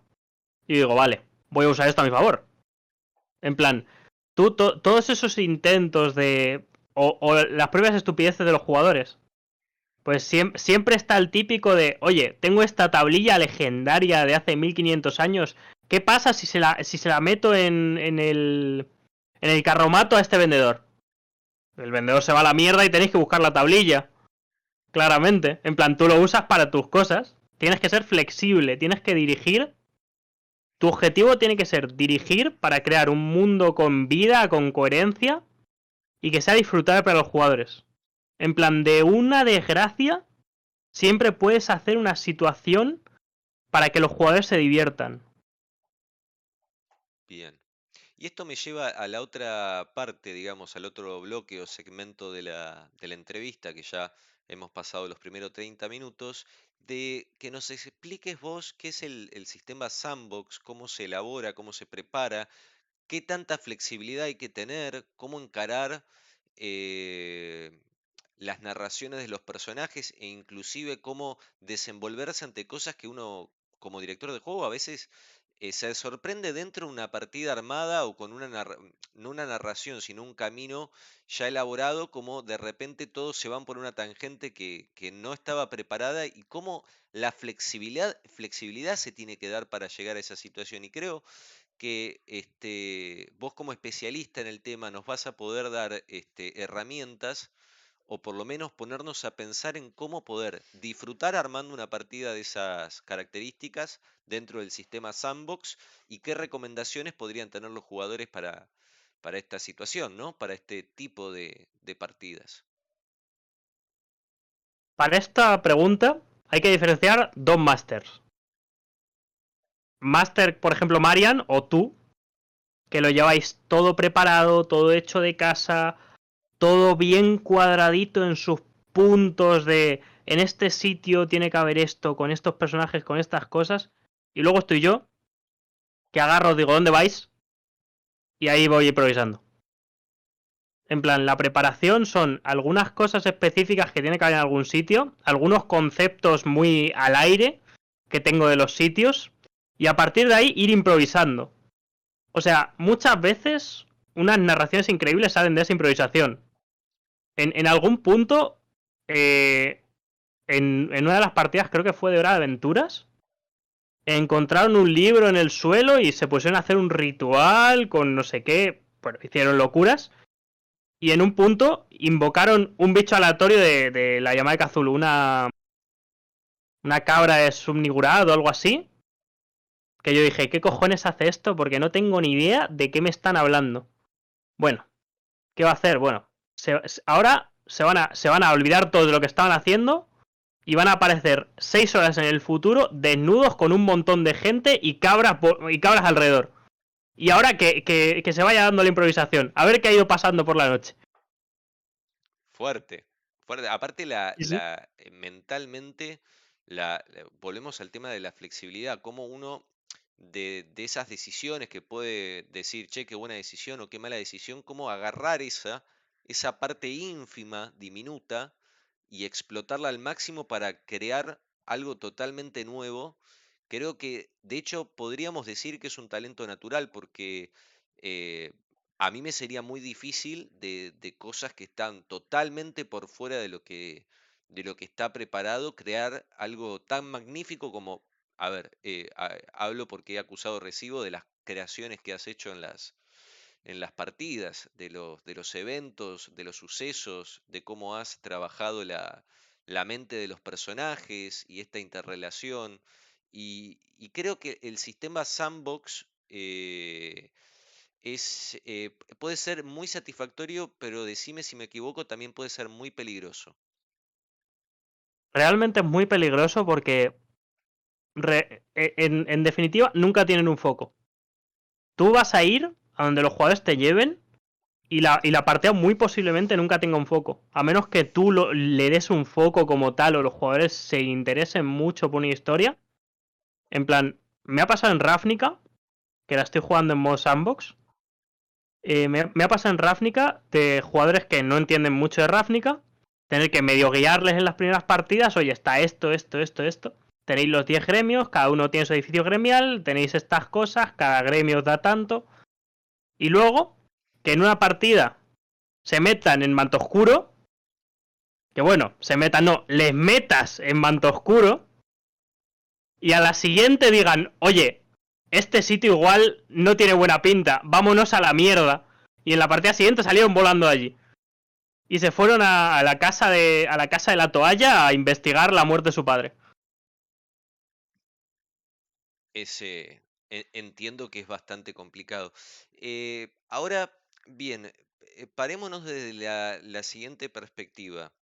Speaker 2: y digo, vale, voy a usar esto a mi favor. En plan, tú, todos esos intentos de... O, o, las propias estupideces de los jugadores pues siempre, está el típico de, oye, tengo esta tablilla legendaria de hace 1500 años. ¿Qué pasa si se la, meto en, en, el, en el carromato a este vendedor? El vendedor se va a la mierda y tenéis que buscar la tablilla. Claramente. En plan, tú lo usas para tus cosas. Tienes que ser flexible, tienes que dirigir. Tu objetivo tiene que ser dirigir para crear un mundo con vida, con coherencia y que sea disfrutable para los jugadores. En plan, de una desgracia, siempre puedes hacer una situación para que los jugadores se diviertan.
Speaker 1: Bien. Y esto me lleva a la otra parte, digamos, al otro bloque o segmento de la, entrevista, que ya hemos pasado los primeros 30 minutos, de que nos expliques vos qué es el, el sistema sandbox, cómo se elabora, cómo se prepara, qué tanta flexibilidad hay que tener, cómo encarar eh, las narraciones de los personajes e inclusive cómo desenvolverse ante cosas que uno como director de juego a veces eh, se sorprende dentro de una partida armada o con una no una narración, sino un camino ya elaborado, como de repente todos se van por una tangente que, que no estaba preparada y cómo la flexibilidad, flexibilidad se tiene que dar para llegar a esa situación. Y creo que este, vos como especialista en el tema nos vas a poder dar este, herramientas o por lo menos ponernos a pensar en cómo poder disfrutar armando una partida de esas características dentro del sistema sandbox y qué recomendaciones podrían tener los jugadores para, para esta situación, ¿no? Para este tipo de, de partidas.
Speaker 2: Para esta pregunta hay que diferenciar dos masters. Master, por ejemplo, Marian o tú, que lo lleváis todo preparado, todo hecho de casa, todo bien cuadradito en sus puntos de en este sitio tiene que haber esto, con estos personajes, con estas cosas. Y luego estoy yo, que agarro, digo, ¿dónde vais? Y ahí voy improvisando. En plan, la preparación son algunas cosas específicas que tiene que haber en algún sitio, algunos conceptos muy al aire que tengo de los sitios, y a partir de ahí ir improvisando. O sea, muchas veces unas narraciones increíbles salen de esa improvisación. En, algún punto, eh, en, en, una de las partidas, creo que fue de Hora de Aventuras, encontraron un libro en el suelo y se pusieron a hacer un ritual con no sé qué. Bueno, hicieron locuras. Y en un punto invocaron un bicho aleatorio de, de la llamada de Cthulhu, una. Una cabra de subnigurado o algo así. Que yo dije, ¿qué cojones hace esto? Porque no tengo ni idea de qué me están hablando. Bueno, ¿qué va a hacer? Bueno, ahora se van, a, se van a olvidar todo de lo que estaban haciendo y van a aparecer seis horas en el futuro desnudos con un montón de gente y cabras, y cabras alrededor. Y ahora que, que, se vaya dando la improvisación. A ver qué ha ido pasando por la noche.
Speaker 1: Fuerte. Fuerte. Aparte, la, la eh, mentalmente, la, volvemos al tema de la flexibilidad. Cómo uno de, de, esas decisiones que puede decir, che, qué buena decisión o qué mala decisión, cómo agarrar esa esa parte ínfima, diminuta, y explotarla al máximo para crear algo totalmente nuevo. Creo que, de hecho, podríamos decir que es un talento natural porque eh, a mí me sería muy difícil de, cosas que están totalmente por fuera de lo que, de lo que está preparado, crear algo tan magnífico como, a ver, eh, hablo porque he acusado recibo de las creaciones que has hecho en las, en las partidas, de los, de los eventos, de los sucesos, de cómo has trabajado la, mente de los personajes y esta interrelación. Y, creo que el sistema sandbox eh, es, eh, puede ser muy satisfactorio, pero decime si me equivoco, también puede ser muy peligroso.
Speaker 2: Realmente es muy peligroso porque, e, en definitiva, nunca tienen un foco. Tú vas a ir a donde los jugadores te lleven y la, y la partida muy posiblemente nunca tenga un foco. A menos que tú le des un foco como tal o los jugadores se interesen mucho por una historia. En plan, me ha pasado en Ravnica, que la estoy jugando en modo sandbox. Eh, me, me, ha pasado en Ravnica de jugadores que no entienden mucho de Ravnica. Tener que medio guiarles en las primeras partidas. Oye, está esto, esto, esto, esto. Tenéis los 10 gremios, cada uno tiene su edificio gremial. Tenéis estas cosas, cada gremio da tanto y luego que en una partida se metan en manto oscuro, que bueno, se metan, no, les metas en manto oscuro, y a la siguiente digan, oye, este sitio igual no tiene buena pinta, vámonos a la mierda. Y en la partida siguiente salieron volando allí. Y se fueron a, la casa de. a la casa de la toalla a investigar la muerte de su padre.
Speaker 1: Ese, entiendo que es bastante complicado. Eh, ahora, bien, eh, parémonos desde la, siguiente perspectiva.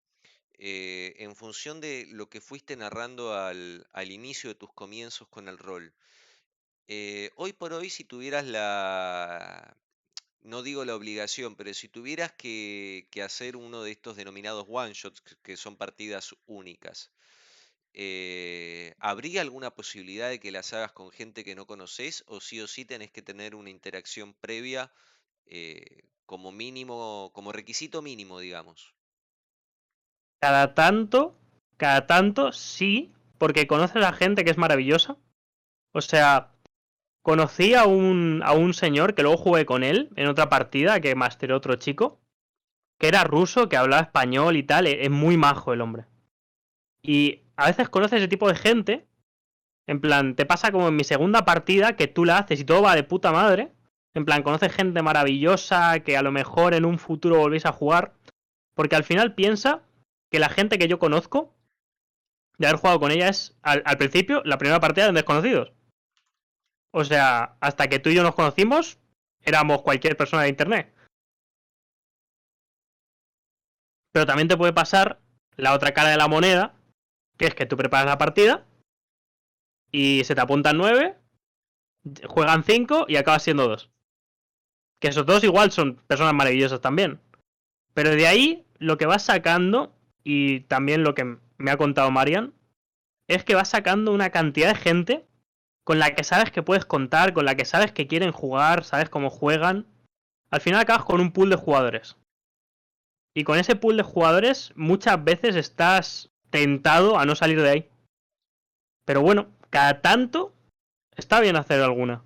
Speaker 1: Eh, en función de lo que fuiste narrando al, inicio de tus comienzos con el rol, hoy por hoy, si tuvieras la, no digo la obligación, pero si tuvieras que, que hacer uno de estos denominados one shots, que son partidas únicas, eh, ¿habría alguna posibilidad de que las hagas con gente que no conoces o sí o sí tenés que tener una interacción previa eh, como mínimo, como requisito mínimo, digamos?
Speaker 2: Cada tanto, cada tanto sí, porque conoces a gente que es maravillosa. O sea, conocí a un, a un señor que luego jugué con él en otra partida que masteró otro chico, que era ruso, que hablaba español y tal, e, es muy majo el hombre. Y a veces conoces ese tipo de gente. En plan, te pasa como en mi segunda partida que tú la haces y todo va de puta madre. En plan, conoces gente maravillosa que a lo mejor en un futuro volvéis a jugar. Porque al final piensa que la gente que yo conozco, de haber jugado con ella, es al, principio la primera partida de desconocidos. O sea, hasta que tú y yo nos conocimos, éramos cualquier persona de internet. Pero también te puede pasar la otra cara de la moneda, es que tú preparas la partida y se te apuntan nueve, juegan cinco y acabas siendo dos. Que esos dos igual son personas maravillosas también. Pero de ahí lo que vas sacando, y también lo que me ha contado Marian, es que vas sacando una cantidad de gente con la que sabes que puedes contar, con la que sabes que quieren jugar, sabes cómo juegan. Al final acabas con un pool de jugadores. Y con ese pool de jugadores muchas veces estás tentado a no salir de ahí. Pero bueno, cada tanto está bien hacer alguna.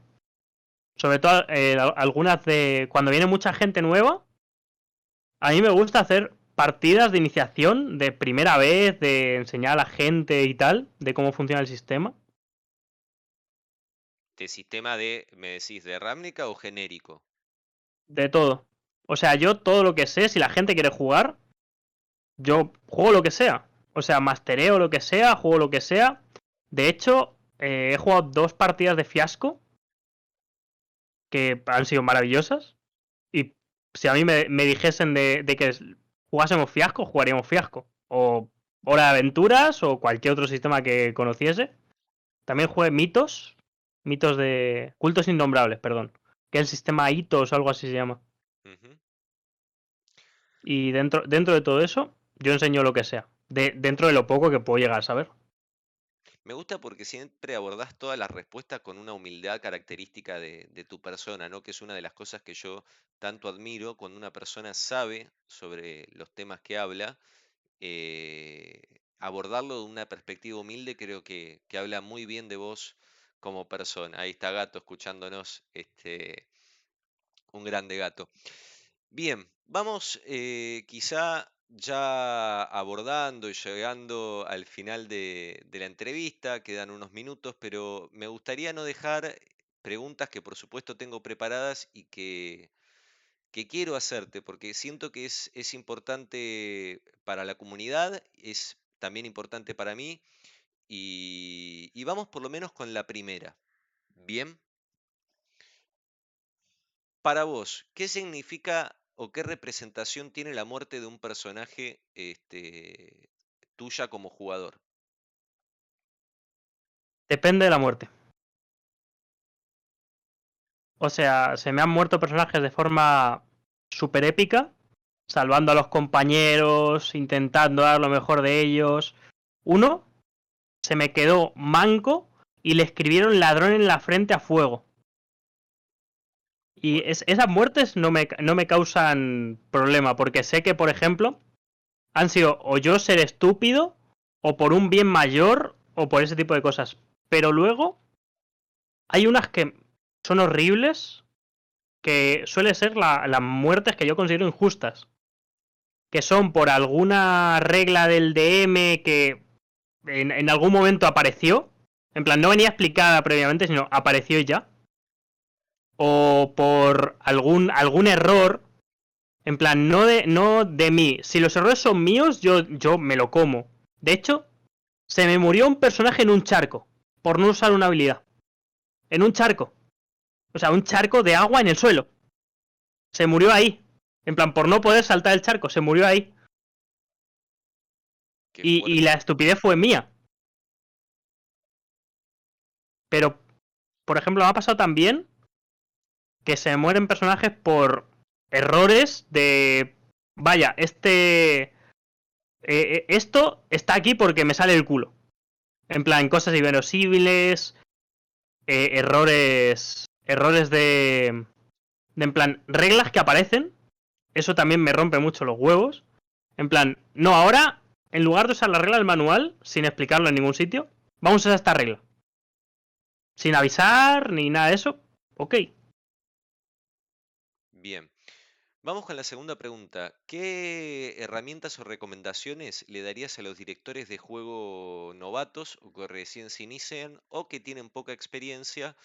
Speaker 2: Sobre todo eh, algunas de... Cuando viene mucha gente nueva, a mí me gusta hacer partidas de iniciación de primera vez, de enseñar a la gente y tal, de cómo funciona el sistema.
Speaker 1: ¿De sistema de, me decís, de Ramnica o genérico?
Speaker 2: De todo. O sea, yo todo lo que sé, si la gente quiere jugar, yo juego lo que sea. O sea, mastereo lo que sea, juego lo que sea. De hecho, eh, he jugado dos partidas de fiasco que han sido maravillosas. Y si a mí me, me dijesen de, de, que jugásemos fiasco, jugaríamos fiasco. O Hora de Aventuras o cualquier otro sistema que conociese. También jugué mitos. Mitos de. Cultos innombrables, perdón. Que es el sistema hitos o algo así se llama. Uh -huh. Y dentro, dentro de todo eso, yo enseño lo que sea. De, dentro de lo poco que puedo llegar a saber.
Speaker 1: Me gusta porque siempre abordás todas las respuestas con una humildad característica de, de, tu persona, ¿no? Que es una de las cosas que yo tanto admiro cuando una persona sabe sobre los temas que habla. Eh, abordarlo de una perspectiva humilde creo que, que, habla muy bien de vos como persona. Ahí está Gato escuchándonos, este, un grande gato. Bien, vamos eh, quizá ya abordando y llegando al final de, de, la entrevista, quedan unos minutos, pero me gustaría no dejar preguntas que por supuesto tengo preparadas y que, que quiero hacerte, porque siento que es, es, importante para la comunidad, es también importante para mí, y, y vamos por lo menos con la primera. Bien. Para vos, ¿qué significa o qué representación tiene la muerte de un personaje este, tuya como jugador?
Speaker 2: Depende de la muerte. O sea, se me han muerto personajes de forma súper épica, salvando a los compañeros, intentando dar lo mejor de ellos. Uno se me quedó manco y le escribieron ladrón en la frente a fuego. Y es, esas muertes no me, no me causan problema, porque sé que, por ejemplo, han sido o yo ser estúpido, o por un bien mayor, o por ese tipo de cosas. Pero luego hay unas que son horribles, que suele ser la, las muertes que yo considero injustas. Que son por alguna regla del DM que en, en algún momento apareció. En plan, no venía explicada previamente, sino apareció ya o por algún, algún error, en plan, no de, no de mí. Si los errores son míos, yo, yo me lo como. De hecho, se me murió un personaje en un charco, por no usar una habilidad. En un charco. O sea, un charco de agua en el suelo. Se murió ahí. En plan, por no poder saltar el charco, se murió ahí. Y, y, la estupidez fue mía. Pero, por ejemplo, me ha pasado también que se mueren personajes por errores de. Vaya, este. Eh, esto está aquí porque me sale el culo. En plan, cosas inverosímiles. Eh, errores. Errores de. De en plan, reglas que aparecen. Eso también me rompe mucho los huevos. En plan, no, ahora, en lugar de usar la regla del manual, sin explicarlo en ningún sitio, vamos a usar esta regla. Sin avisar ni nada de eso. Ok,
Speaker 1: Bien. Vamos con la segunda pregunta. ¿Qué herramientas o recomendaciones le darías a los directores de juego novatos o que recién se inician o que tienen poca experiencia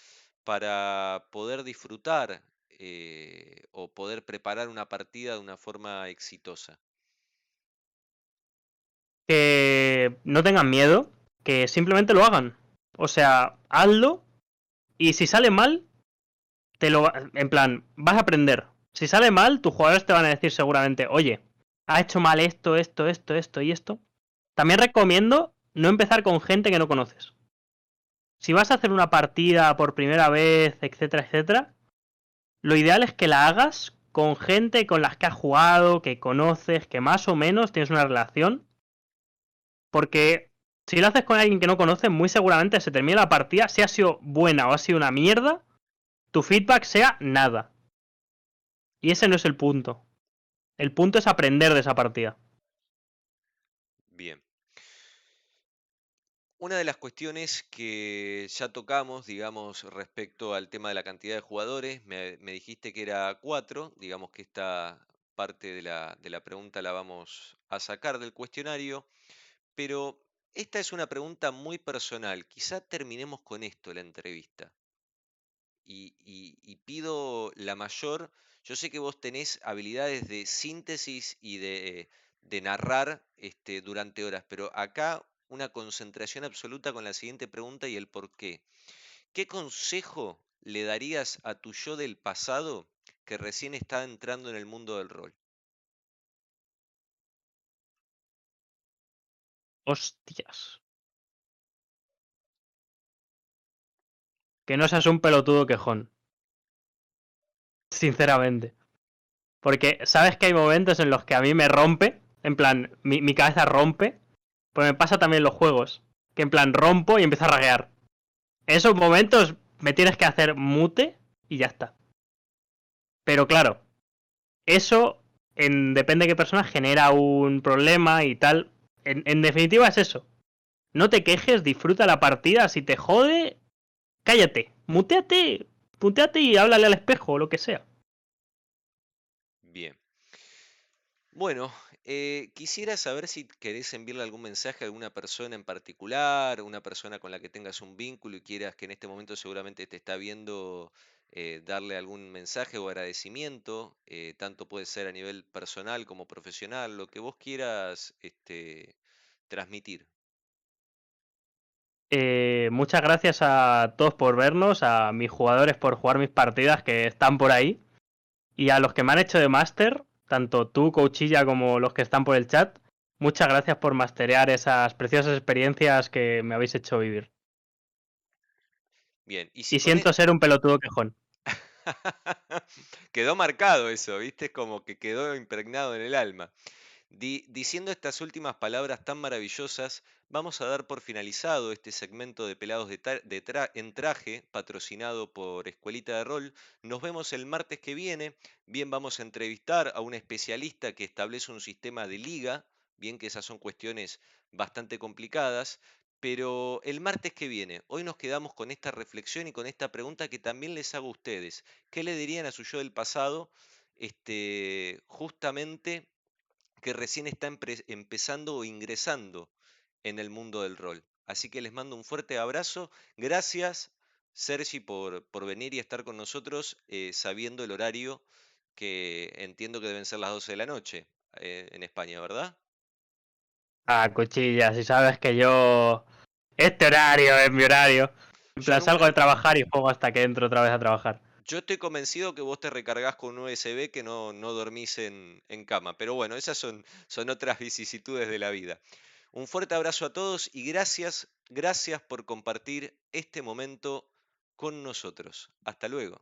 Speaker 1: para poder disfrutar eh, o poder preparar una partida de una forma exitosa?
Speaker 2: que no tengan miedo, que simplemente lo hagan. O sea, hazlo y si sale mal, te lo en plan, vas a aprender. Si sale mal, tus jugadores te van a decir seguramente, oye, ha hecho mal esto, esto, esto, esto y esto. También recomiendo no empezar con gente que no conoces. Si vas a hacer una partida por primera vez, etcétera, etcétera, lo ideal es que la hagas con gente con las que has jugado, que conoces, que más o menos tienes una relación. Porque si lo haces con alguien que no conoces, muy seguramente se termina la partida, si ha sido buena o ha sido una mierda, tu feedback sea nada. Y ese no es el punto. El punto es aprender de esa partida.
Speaker 1: Bien. Una de las cuestiones que ya tocamos, digamos, respecto al tema de la cantidad de jugadores, me, dijiste que era cuatro, digamos que esta parte de la, de la pregunta la vamos a sacar del cuestionario, pero esta es una pregunta muy personal. Quizá terminemos con esto la entrevista. Y pido la mayor, yo sé que vos tenés habilidades de síntesis y de, narrar este, durante horas, pero acá una concentración absoluta con la siguiente pregunta y el por qué. ¿Qué consejo le darías a tu yo del pasado que recién está entrando en el mundo del rol?
Speaker 2: Hostias. Que no seas un pelotudo quejón. Sinceramente. Porque sabes que hay momentos en los que a mí me rompe, en plan, mi, mi cabeza rompe pues me pasa también en los juegos. Que en plan rompo y empiezo a raguear. En esos momentos me tienes que hacer mute y ya está. Pero claro, eso, en, depende de qué persona, genera un problema y tal. En, en definitiva es eso. No te quejes, disfruta la partida. Si te jode, cállate. Muteate. Muteate y háblale al espejo o lo que sea.
Speaker 1: Bien. Bueno, eh, quisiera saber si querés enviarle algún mensaje a alguna persona en particular, una persona con la que tengas un vínculo y quieras que en este momento seguramente te está viendo, eh, darle algún mensaje o agradecimiento, eh, tanto puede ser a nivel personal como profesional, lo que vos quieras este, transmitir.
Speaker 2: Muchas gracias a todos por vernos, a mis jugadores por jugar mis partidas que están por ahí y a los que me han hecho de máster tanto tú, Coachilla, como los que están por el chat. Muchas gracias por masterear esas preciosas experiencias que me habéis hecho vivir.
Speaker 1: Bien,
Speaker 2: y, siento ser un pelotudo quejón.
Speaker 1: quedó marcado eso, ¿viste? Como que quedó impregnado en el alma diciendo estas últimas palabras tan maravillosas, vamos a dar por finalizado este segmento de Pelados de en Traje, patrocinado por Escuelita de Rol. Nos vemos el martes que viene. Bien, vamos a entrevistar a un especialista que establece un sistema de liga. Bien, que esas son cuestiones bastante complicadas. Pero el martes que viene, hoy nos quedamos con esta reflexión y con esta pregunta que también les hago a ustedes. ¿Qué le dirían a su yo del pasado? Este, justamente que recién está empezando o ingresando en el mundo del rol. Así que les mando un fuerte abrazo. Gracias, Sergi, por, por venir y estar con nosotros eh, sabiendo el horario que entiendo que deben ser las 12 de la noche eh, en España, ¿verdad?
Speaker 2: Ah, cuchilla, si sabes que yo... Este horario es mi horario. En plan, salgo de trabajar y juego hasta que entro otra vez a trabajar.
Speaker 1: Yo estoy convencido que vos te recargás con un USB que no, no dormís en, en, cama. Pero bueno, esas son, son otras vicisitudes de la vida. Un fuerte abrazo a todos y gracias, gracias por compartir este momento con nosotros. Hasta luego.